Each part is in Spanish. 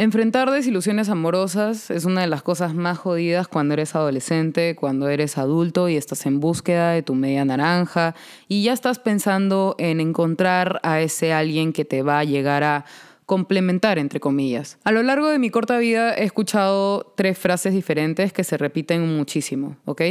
Enfrentar desilusiones amorosas es una de las cosas más jodidas cuando eres adolescente, cuando eres adulto y estás en búsqueda de tu media naranja y ya estás pensando en encontrar a ese alguien que te va a llegar a complementar, entre comillas. A lo largo de mi corta vida he escuchado tres frases diferentes que se repiten muchísimo, ¿ok?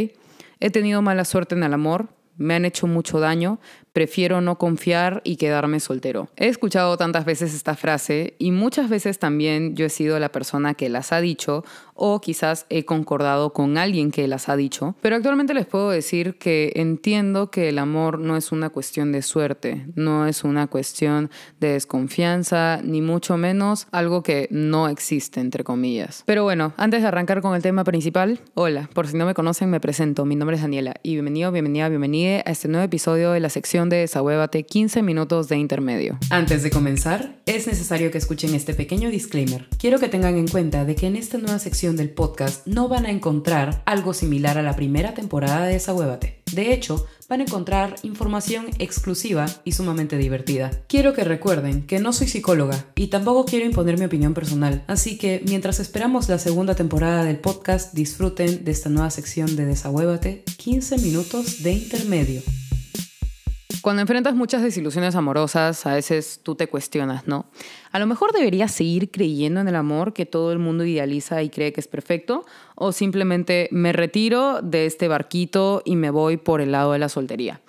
He tenido mala suerte en el amor, me han hecho mucho daño, prefiero no confiar y quedarme soltero. He escuchado tantas veces esta frase y muchas veces también yo he sido la persona que las ha dicho o quizás he concordado con alguien que las ha dicho, pero actualmente les puedo decir que entiendo que el amor no es una cuestión de suerte, no es una cuestión de desconfianza, ni mucho menos algo que no existe, entre comillas. Pero bueno, antes de arrancar con el tema principal, hola, por si no me conocen me presento, mi nombre es Daniela y bienvenido, bienvenida, bienvenida a este nuevo episodio de la sección de Desahuévate 15 minutos de intermedio. Antes de comenzar, es necesario que escuchen este pequeño disclaimer. Quiero que tengan en cuenta de que en esta nueva sección del podcast no van a encontrar algo similar a la primera temporada de Desahuévate. De hecho, van a encontrar información exclusiva y sumamente divertida. Quiero que recuerden que no soy psicóloga y tampoco quiero imponer mi opinión personal, así que mientras esperamos la segunda temporada del podcast, disfruten de esta nueva sección de Desahuévate 15 minutos de intermedio. Cuando enfrentas muchas desilusiones amorosas, a veces tú te cuestionas, ¿no? A lo mejor deberías seguir creyendo en el amor que todo el mundo idealiza y cree que es perfecto, o simplemente me retiro de este barquito y me voy por el lado de la soltería.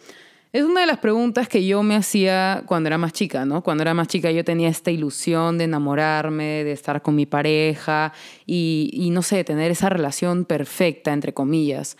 Es una de las preguntas que yo me hacía cuando era más chica, ¿no? Cuando era más chica yo tenía esta ilusión de enamorarme, de estar con mi pareja y, y no sé, tener esa relación perfecta, entre comillas.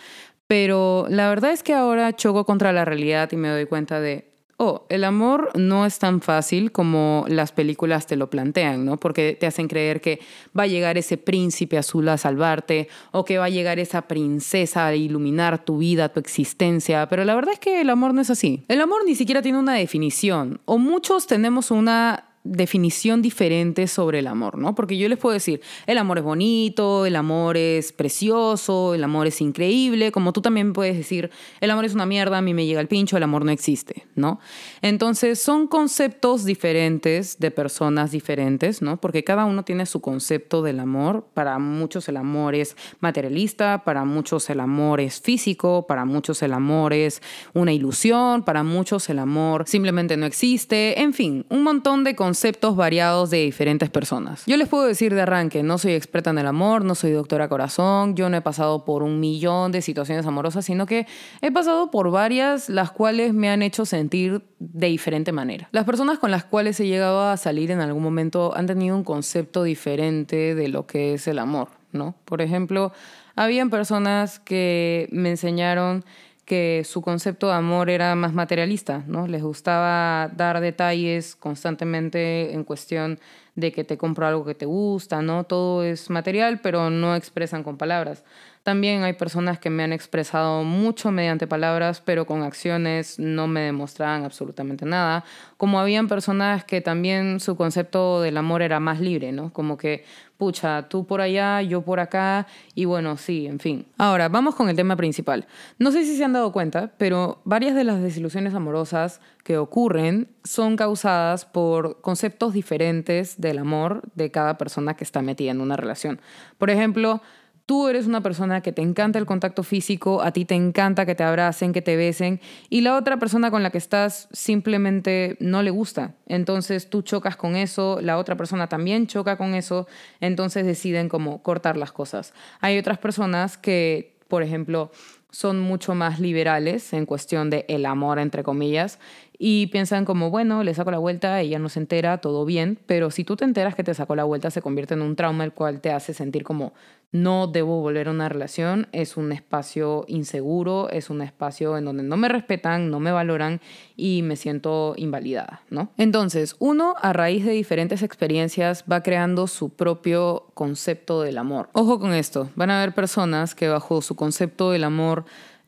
Pero la verdad es que ahora choco contra la realidad y me doy cuenta de, oh, el amor no es tan fácil como las películas te lo plantean, ¿no? Porque te hacen creer que va a llegar ese príncipe azul a salvarte o que va a llegar esa princesa a iluminar tu vida, tu existencia, pero la verdad es que el amor no es así. El amor ni siquiera tiene una definición, o muchos tenemos una definición diferente sobre el amor, ¿no? Porque yo les puedo decir, el amor es bonito, el amor es precioso, el amor es increíble, como tú también puedes decir, el amor es una mierda, a mí me llega el pincho, el amor no existe, ¿no? Entonces son conceptos diferentes de personas diferentes, ¿no? Porque cada uno tiene su concepto del amor, para muchos el amor es materialista, para muchos el amor es físico, para muchos el amor es una ilusión, para muchos el amor simplemente no existe, en fin, un montón de conceptos conceptos variados de diferentes personas. Yo les puedo decir de arranque, no soy experta en el amor, no soy doctora corazón, yo no he pasado por un millón de situaciones amorosas, sino que he pasado por varias las cuales me han hecho sentir de diferente manera. Las personas con las cuales he llegado a salir en algún momento han tenido un concepto diferente de lo que es el amor, ¿no? Por ejemplo, habían personas que me enseñaron que su concepto de amor era más materialista, ¿no? Les gustaba dar detalles constantemente en cuestión de que te compro algo que te gusta, ¿no? Todo es material, pero no expresan con palabras. También hay personas que me han expresado mucho mediante palabras, pero con acciones no me demostraban absolutamente nada. Como habían personas que también su concepto del amor era más libre, ¿no? Como que, pucha, tú por allá, yo por acá, y bueno, sí, en fin. Ahora, vamos con el tema principal. No sé si se han dado cuenta, pero varias de las desilusiones amorosas que ocurren son causadas por conceptos diferentes del amor de cada persona que está metida en una relación. Por ejemplo, tú eres una persona que te encanta el contacto físico, a ti te encanta que te abracen, que te besen, y la otra persona con la que estás simplemente no le gusta. Entonces tú chocas con eso, la otra persona también choca con eso, entonces deciden como cortar las cosas. Hay otras personas que, por ejemplo, son mucho más liberales en cuestión de el amor, entre comillas, y piensan como, bueno, le saco la vuelta, ella no se entera, todo bien, pero si tú te enteras que te sacó la vuelta, se convierte en un trauma el cual te hace sentir como, no debo volver a una relación, es un espacio inseguro, es un espacio en donde no me respetan, no me valoran y me siento invalidada, ¿no? Entonces, uno a raíz de diferentes experiencias va creando su propio concepto del amor. Ojo con esto, van a haber personas que bajo su concepto del amor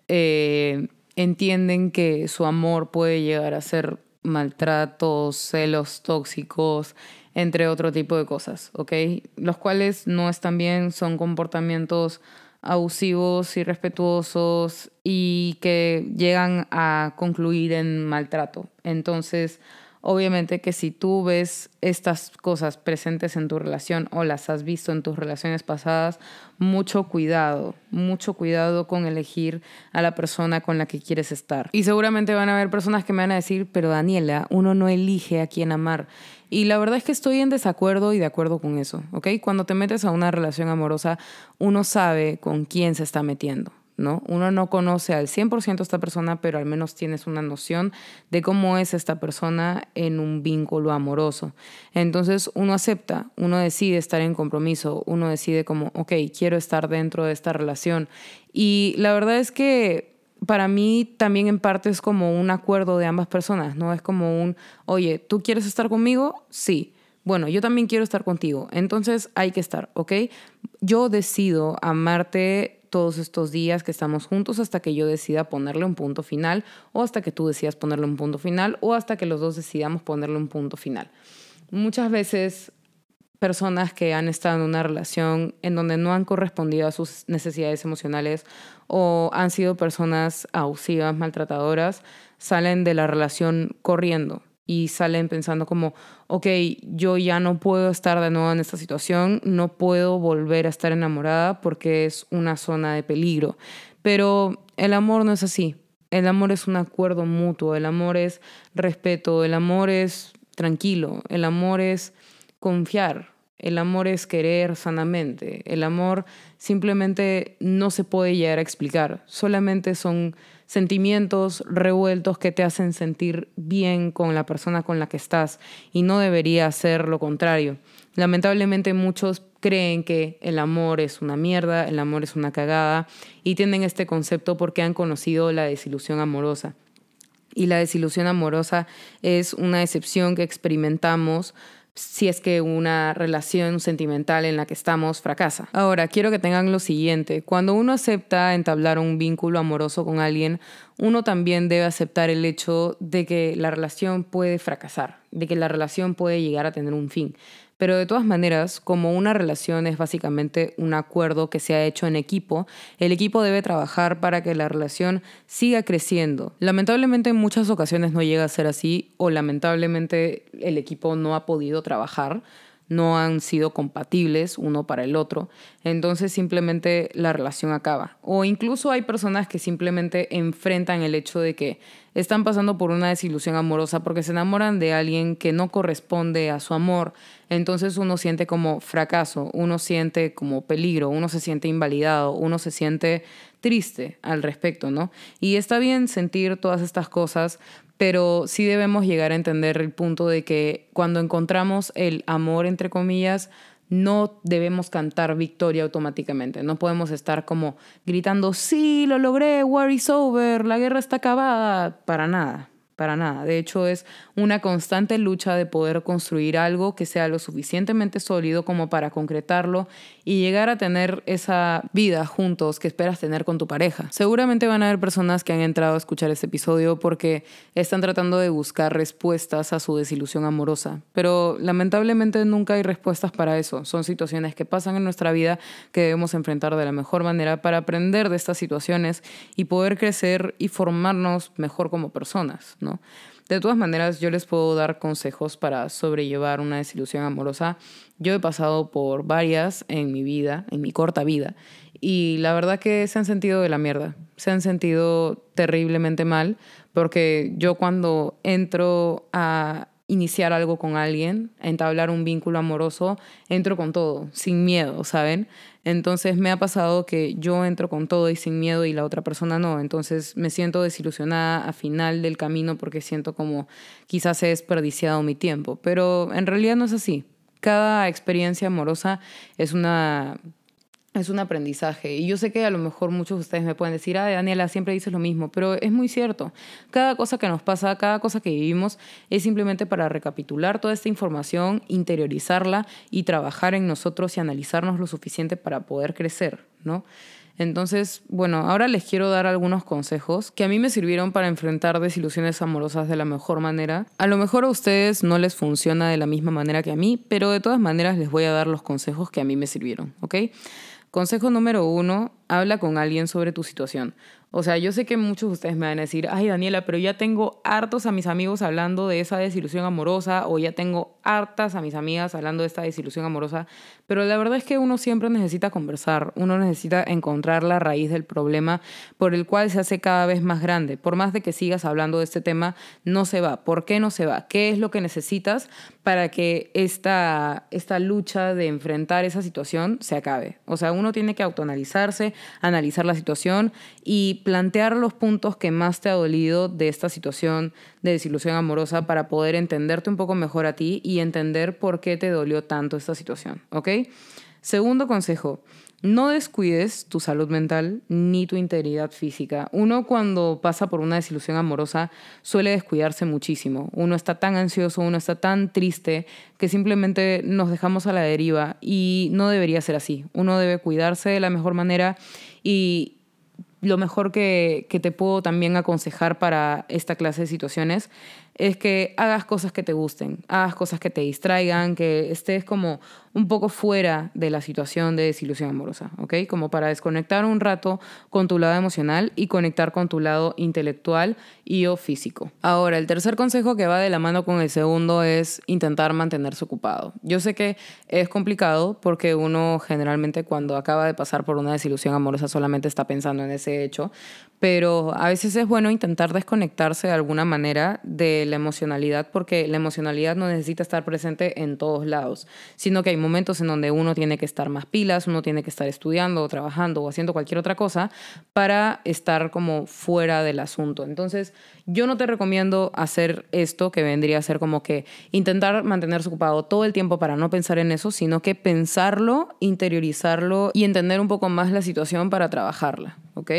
eh, entienden que su amor puede llegar a ser maltratos, celos tóxicos, entre otro tipo de cosas, ¿ok? Los cuales no están bien, son comportamientos abusivos, irrespetuosos y que llegan a concluir en maltrato. Entonces, Obviamente que si tú ves estas cosas presentes en tu relación o las has visto en tus relaciones pasadas, mucho cuidado, mucho cuidado con elegir a la persona con la que quieres estar. Y seguramente van a haber personas que me van a decir, pero Daniela, uno no elige a quién amar. Y la verdad es que estoy en desacuerdo y de acuerdo con eso, ¿ok? Cuando te metes a una relación amorosa, uno sabe con quién se está metiendo. ¿No? Uno no conoce al 100% a esta persona, pero al menos tienes una noción de cómo es esta persona en un vínculo amoroso. Entonces uno acepta, uno decide estar en compromiso, uno decide como, ok, quiero estar dentro de esta relación. Y la verdad es que para mí también en parte es como un acuerdo de ambas personas, ¿no? Es como un, oye, ¿tú quieres estar conmigo? Sí. Bueno, yo también quiero estar contigo. Entonces hay que estar, ¿ok? Yo decido amarte todos estos días que estamos juntos hasta que yo decida ponerle un punto final o hasta que tú decidas ponerle un punto final o hasta que los dos decidamos ponerle un punto final. Muchas veces personas que han estado en una relación en donde no han correspondido a sus necesidades emocionales o han sido personas abusivas, maltratadoras, salen de la relación corriendo y salen pensando como, ok, yo ya no puedo estar de nuevo en esta situación, no puedo volver a estar enamorada porque es una zona de peligro. Pero el amor no es así. El amor es un acuerdo mutuo, el amor es respeto, el amor es tranquilo, el amor es confiar, el amor es querer sanamente, el amor simplemente no se puede llegar a explicar, solamente son sentimientos revueltos que te hacen sentir bien con la persona con la que estás y no debería ser lo contrario. Lamentablemente muchos creen que el amor es una mierda, el amor es una cagada y tienen este concepto porque han conocido la desilusión amorosa. Y la desilusión amorosa es una excepción que experimentamos si es que una relación sentimental en la que estamos fracasa. Ahora, quiero que tengan lo siguiente, cuando uno acepta entablar un vínculo amoroso con alguien, uno también debe aceptar el hecho de que la relación puede fracasar, de que la relación puede llegar a tener un fin. Pero de todas maneras, como una relación es básicamente un acuerdo que se ha hecho en equipo, el equipo debe trabajar para que la relación siga creciendo. Lamentablemente en muchas ocasiones no llega a ser así o lamentablemente el equipo no ha podido trabajar no han sido compatibles uno para el otro, entonces simplemente la relación acaba. O incluso hay personas que simplemente enfrentan el hecho de que están pasando por una desilusión amorosa porque se enamoran de alguien que no corresponde a su amor, entonces uno siente como fracaso, uno siente como peligro, uno se siente invalidado, uno se siente triste al respecto, ¿no? Y está bien sentir todas estas cosas, pero sí debemos llegar a entender el punto de que cuando encontramos el amor, entre comillas, no debemos cantar victoria automáticamente. No podemos estar como gritando, sí, lo logré, war is over, la guerra está acabada. Para nada para nada. De hecho, es una constante lucha de poder construir algo que sea lo suficientemente sólido como para concretarlo y llegar a tener esa vida juntos que esperas tener con tu pareja. Seguramente van a haber personas que han entrado a escuchar este episodio porque están tratando de buscar respuestas a su desilusión amorosa, pero lamentablemente nunca hay respuestas para eso. Son situaciones que pasan en nuestra vida que debemos enfrentar de la mejor manera para aprender de estas situaciones y poder crecer y formarnos mejor como personas. De todas maneras, yo les puedo dar consejos para sobrellevar una desilusión amorosa. Yo he pasado por varias en mi vida, en mi corta vida, y la verdad que se han sentido de la mierda, se han sentido terriblemente mal, porque yo cuando entro a iniciar algo con alguien, entablar un vínculo amoroso, entro con todo, sin miedo, ¿saben? Entonces me ha pasado que yo entro con todo y sin miedo y la otra persona no. Entonces me siento desilusionada a final del camino porque siento como quizás he desperdiciado mi tiempo. Pero en realidad no es así. Cada experiencia amorosa es una es un aprendizaje. Y yo sé que a lo mejor muchos de ustedes me pueden decir, ah, Daniela, siempre dices lo mismo, pero es muy cierto. Cada cosa que nos pasa, cada cosa que vivimos es simplemente para recapitular toda esta información, interiorizarla y trabajar en nosotros y analizarnos lo suficiente para poder crecer, ¿no? Entonces, bueno, ahora les quiero dar algunos consejos que a mí me sirvieron para enfrentar desilusiones amorosas de la mejor manera. A lo mejor a ustedes no les funciona de la misma manera que a mí, pero de todas maneras les voy a dar los consejos que a mí me sirvieron, ¿ok? Consejo número uno, habla con alguien sobre tu situación. O sea, yo sé que muchos de ustedes me van a decir, ay Daniela, pero ya tengo hartos a mis amigos hablando de esa desilusión amorosa o ya tengo hartas a mis amigas hablando de esta desilusión amorosa, pero la verdad es que uno siempre necesita conversar, uno necesita encontrar la raíz del problema por el cual se hace cada vez más grande. Por más de que sigas hablando de este tema, no se va. ¿Por qué no se va? ¿Qué es lo que necesitas para que esta, esta lucha de enfrentar esa situación se acabe? O sea, uno tiene que autoanalizarse, analizar la situación y plantear los puntos que más te ha dolido de esta situación de desilusión amorosa para poder entenderte un poco mejor a ti y entender por qué te dolió tanto esta situación, ¿ok? Segundo consejo, no descuides tu salud mental ni tu integridad física. Uno cuando pasa por una desilusión amorosa suele descuidarse muchísimo. Uno está tan ansioso, uno está tan triste que simplemente nos dejamos a la deriva y no debería ser así. Uno debe cuidarse de la mejor manera y lo mejor que, que te puedo también aconsejar para esta clase de situaciones es que hagas cosas que te gusten, hagas cosas que te distraigan, que estés como un poco fuera de la situación de desilusión amorosa, ¿ok? Como para desconectar un rato con tu lado emocional y conectar con tu lado intelectual y o físico. Ahora, el tercer consejo que va de la mano con el segundo es intentar mantenerse ocupado. Yo sé que es complicado porque uno generalmente cuando acaba de pasar por una desilusión amorosa solamente está pensando en ese hecho, pero a veces es bueno intentar desconectarse de alguna manera de la emocionalidad porque la emocionalidad no necesita estar presente en todos lados, sino que hay momentos en donde uno tiene que estar más pilas, uno tiene que estar estudiando o trabajando o haciendo cualquier otra cosa para estar como fuera del asunto. Entonces, yo no te recomiendo hacer esto que vendría a ser como que intentar mantenerse ocupado todo el tiempo para no pensar en eso, sino que pensarlo, interiorizarlo y entender un poco más la situación para trabajarla, ¿ok?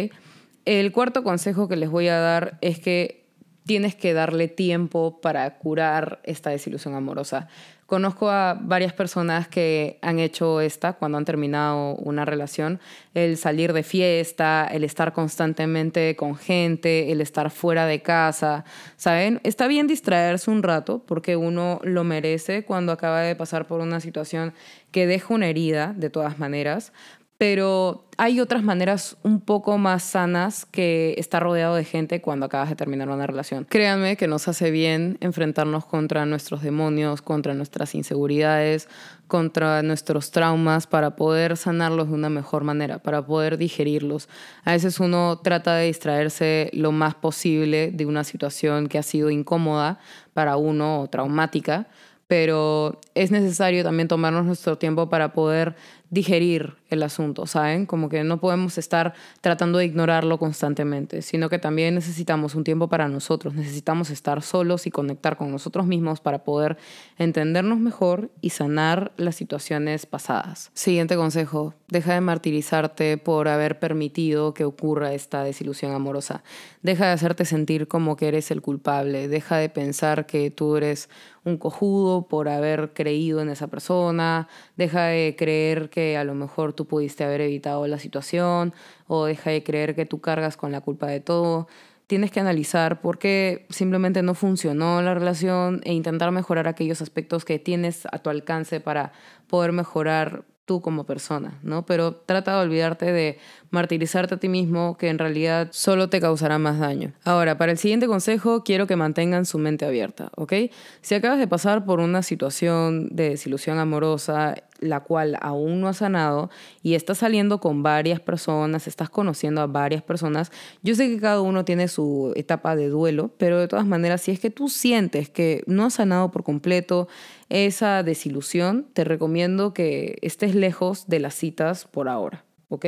El cuarto consejo que les voy a dar es que tienes que darle tiempo para curar esta desilusión amorosa. Conozco a varias personas que han hecho esta cuando han terminado una relación, el salir de fiesta, el estar constantemente con gente, el estar fuera de casa, ¿saben? Está bien distraerse un rato porque uno lo merece cuando acaba de pasar por una situación que deja una herida, de todas maneras, pero hay otras maneras un poco más sanas que estar rodeado de gente cuando acabas de terminar una relación. Créanme que nos hace bien enfrentarnos contra nuestros demonios, contra nuestras inseguridades, contra nuestros traumas para poder sanarlos de una mejor manera, para poder digerirlos. A veces uno trata de distraerse lo más posible de una situación que ha sido incómoda para uno o traumática, pero es necesario también tomarnos nuestro tiempo para poder digerir el asunto, ¿saben? Como que no podemos estar tratando de ignorarlo constantemente, sino que también necesitamos un tiempo para nosotros, necesitamos estar solos y conectar con nosotros mismos para poder entendernos mejor y sanar las situaciones pasadas. Siguiente consejo, deja de martirizarte por haber permitido que ocurra esta desilusión amorosa. Deja de hacerte sentir como que eres el culpable, deja de pensar que tú eres un cojudo por haber creído en esa persona, deja de creer a lo mejor tú pudiste haber evitado la situación o deja de creer que tú cargas con la culpa de todo. Tienes que analizar por qué simplemente no funcionó la relación e intentar mejorar aquellos aspectos que tienes a tu alcance para poder mejorar tú como persona, ¿no? Pero trata de olvidarte de martirizarte a ti mismo, que en realidad solo te causará más daño. Ahora, para el siguiente consejo, quiero que mantengan su mente abierta, ¿ok? Si acabas de pasar por una situación de desilusión amorosa, la cual aún no has sanado y estás saliendo con varias personas, estás conociendo a varias personas, yo sé que cada uno tiene su etapa de duelo, pero de todas maneras, si es que tú sientes que no has sanado por completo esa desilusión, te recomiendo que estés lejos de las citas por ahora. ¿ok?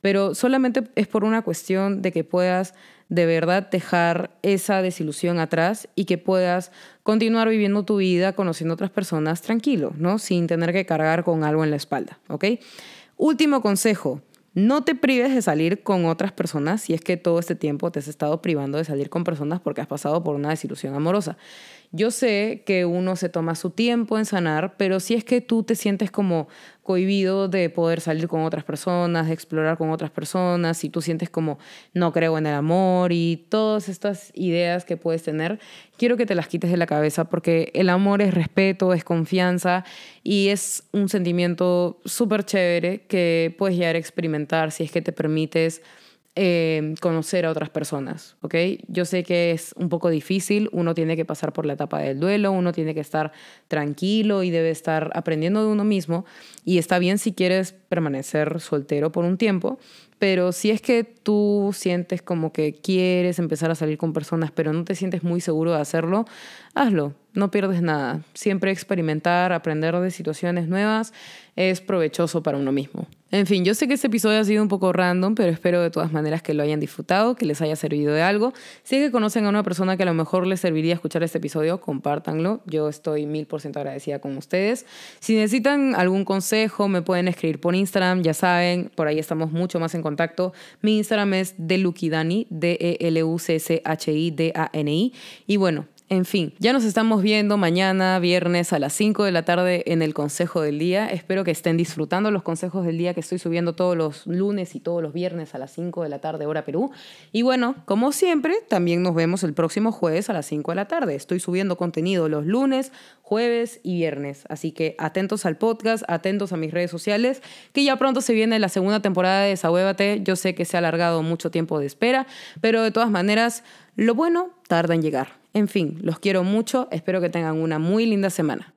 Pero solamente es por una cuestión de que puedas de verdad dejar esa desilusión atrás y que puedas continuar viviendo tu vida conociendo otras personas tranquilo, ¿no? Sin tener que cargar con algo en la espalda, ¿ok? Último consejo, no te prives de salir con otras personas si es que todo este tiempo te has estado privando de salir con personas porque has pasado por una desilusión amorosa. Yo sé que uno se toma su tiempo en sanar, pero si es que tú te sientes como cohibido de poder salir con otras personas, de explorar con otras personas, si tú sientes como no creo en el amor y todas estas ideas que puedes tener, quiero que te las quites de la cabeza porque el amor es respeto, es confianza y es un sentimiento súper chévere que puedes llegar a experimentar si es que te permites eh, conocer a otras personas, ¿ok? Yo sé que es un poco difícil, uno tiene que pasar por la etapa del duelo, uno tiene que estar tranquilo y debe estar aprendiendo de uno mismo y está bien si quieres permanecer soltero por un tiempo, pero si es que tú sientes como que quieres empezar a salir con personas, pero no te sientes muy seguro de hacerlo, hazlo, no pierdes nada. Siempre experimentar, aprender de situaciones nuevas es provechoso para uno mismo. En fin, yo sé que este episodio ha sido un poco random, pero espero de todas maneras que lo hayan disfrutado, que les haya servido de algo. Si es que conocen a una persona que a lo mejor les serviría escuchar este episodio, compártanlo. Yo estoy mil por ciento agradecida con ustedes. Si necesitan algún consejo, me pueden escribir por Instagram, ya saben, por ahí estamos mucho más en contacto. Mi Instagram es delukidani, D-E-L-U-C-C-H-I-D-A-N-I. Y bueno, en fin, ya nos estamos viendo mañana, viernes a las 5 de la tarde en el Consejo del Día. Espero que estén disfrutando los consejos del día que estoy subiendo todos los lunes y todos los viernes a las 5 de la tarde, hora Perú. Y bueno, como siempre, también nos vemos el próximo jueves a las 5 de la tarde. Estoy subiendo contenido los lunes, jueves y viernes. Así que atentos al podcast, atentos a mis redes sociales, que ya pronto se viene la segunda temporada de Desahuévate. Yo sé que se ha alargado mucho tiempo de espera, pero de todas maneras, lo bueno tarda en llegar. En fin, los quiero mucho, espero que tengan una muy linda semana.